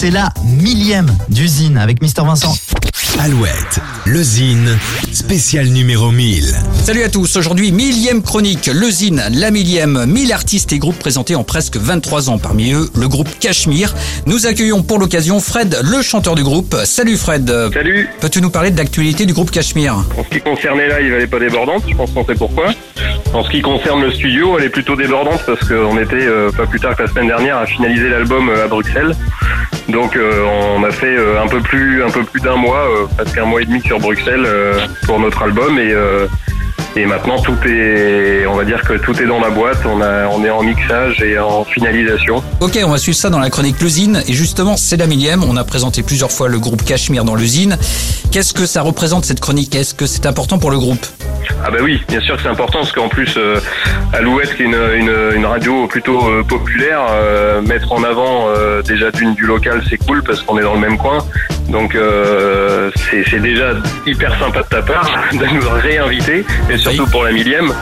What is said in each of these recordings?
c'est la millième d'usine avec Mister Vincent. Alouette, le Zine, spécial numéro 1000. Salut à tous, aujourd'hui millième chronique, le Zine, la millième, 1000 artistes et groupes présentés en presque 23 ans, parmi eux le groupe Cachemire. Nous accueillons pour l'occasion Fred, le chanteur du groupe. Salut Fred. Salut. Peux-tu nous parler de l'actualité du groupe Cachemire? En ce qui concerne les lives, elle est pas débordante. Je pense qu'on sait pourquoi. En ce qui concerne le studio, elle est plutôt débordante parce qu'on était euh, pas plus tard que la semaine dernière à finaliser l'album euh, à Bruxelles. Donc euh, on a fait euh, un peu plus un peu plus d'un mois, euh, presque un mois et demi sur Bruxelles euh, pour notre album et maintenant tout est, on va dire que tout est dans la boîte. On a on est en mixage et en finalisation. Ok, on va suivre ça dans la chronique L'usine. Et justement, c'est la millième. On a présenté plusieurs fois le groupe Cachemire dans l'usine. Qu'est-ce que ça représente cette chronique? Est-ce que c'est important pour le groupe? Ah bah oui, bien sûr que c'est important parce qu'en plus, euh, Alouette, qui est une, une, radio plutôt euh, populaire, euh, mettre en avant euh, déjà d'une du local, c'est cool parce qu'on est dans le même coin. Donc euh, c'est déjà hyper sympa de ta part de nous réinviter, et surtout pour la millième.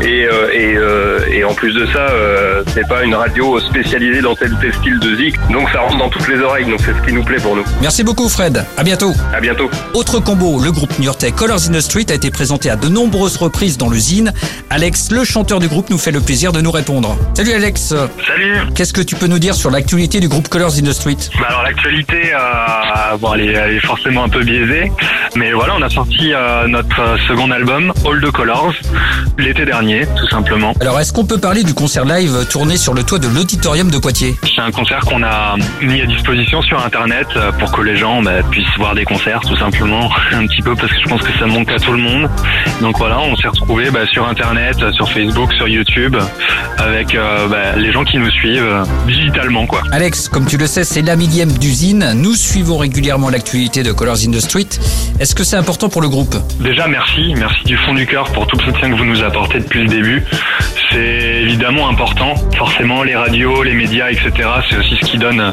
Et, euh, et, euh, et en plus de ça, euh, c'est pas une radio spécialisée dans tel ou tel style de zik, donc ça rentre dans toutes les oreilles. Donc c'est ce qui nous plaît pour nous. Merci beaucoup Fred. À bientôt. À bientôt. Autre combo, le groupe new-yorkais Colors in the Street a été présenté à de nombreuses reprises dans l'usine. Alex, le chanteur du groupe, nous fait le plaisir de nous répondre. Salut Alex. Salut Qu'est-ce que tu peux nous dire sur l'actualité du groupe Colors in the Street? Bah alors l'actualité, euh, bon, elle, est, elle est forcément un peu biaisée, mais voilà, on a sorti euh, notre euh, second album, All the Colors, l'été dernier, tout simplement. Alors, est-ce qu'on peut parler du concert live tourné sur le toit de l'auditorium de Poitiers? C'est un concert qu'on a mis à disposition sur Internet euh, pour que les gens bah, puissent voir des concerts, tout simplement, un petit peu parce que je pense que ça manque à tout le monde. Donc voilà, on s'est retrouvés bah, sur Internet, sur Facebook, sur YouTube, avec euh, bah, les gens qui nous suivent euh, digitalement, quoi. Alex, comme tu le sais, c'est la millième d'usine. Nous suivons régulièrement l'actualité de Colors in the Street. Est-ce que c'est important pour le groupe? Déjà, merci. Merci du fond du cœur pour tout le soutien que vous nous apportez depuis le début. C'est évidemment important. Forcément, les radios, les médias, etc., c'est aussi ce qui donne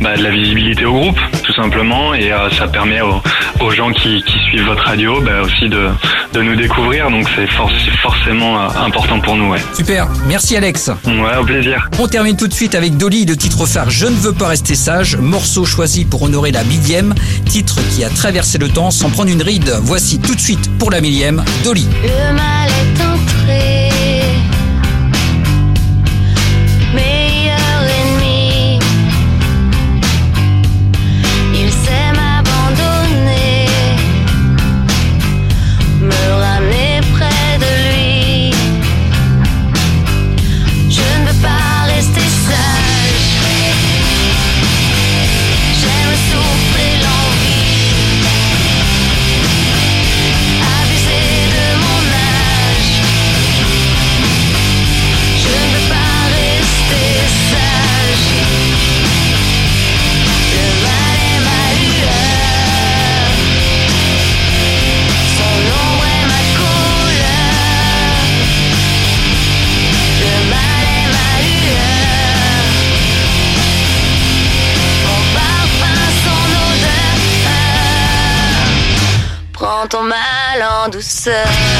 bah, de la visibilité au groupe, tout simplement. Et euh, ça permet aux, gens qui, qui suivent votre radio bah, aussi de, de nous découvrir. Donc, c'est for- c'est forcément euh, important pour nous. Ouais. Super, merci Alex. ouais, au plaisir. On termine tout de suite avec Dolly, le titre phare Je ne veux pas rester sage, morceau choisi pour honorer la millième, titre qui a traversé le temps sans prendre une ride. Voici tout de suite pour la millième, Dolly. Douceur.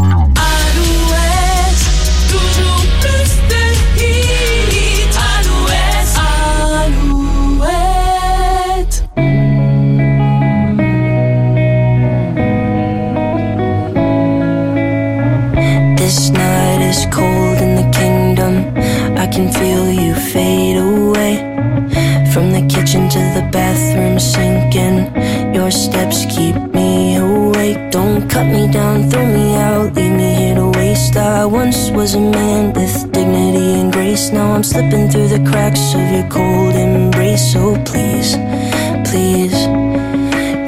kitchen to the bathroom sinking. Your steps keep me awake. Don't cut me down, throw me out, leave me here to waste. I once was a man with dignity and grace. Now I'm slipping through the cracks of your cold embrace. So please, please.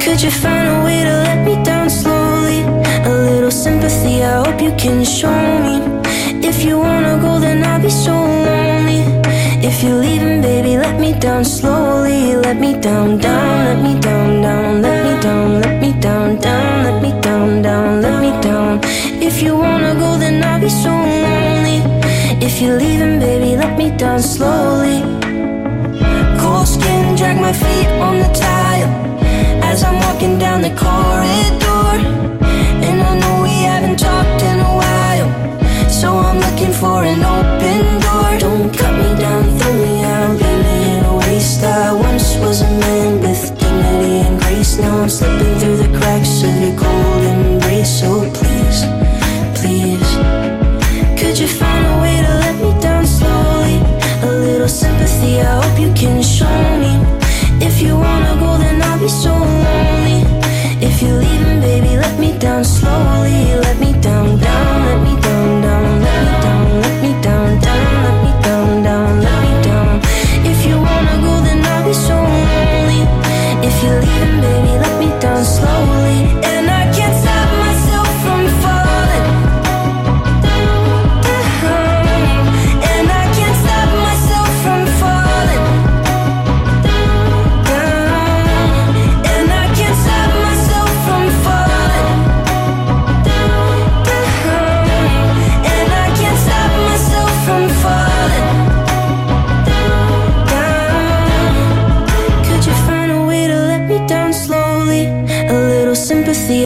Could you find a way to let me down slowly? A little sympathy, I hope you can show me. If you wanna go, then I'll be so lonely. If you're leaving, baby, let me down slowly. Let me down, down, let me down, down, let me down, let me down, down, let me down, down, let me down. If you wanna go, then I'll be so lonely. If you're leaving, baby, let me down slowly. Cold skin, drag my feet on the tile as I'm walking down the corridor. no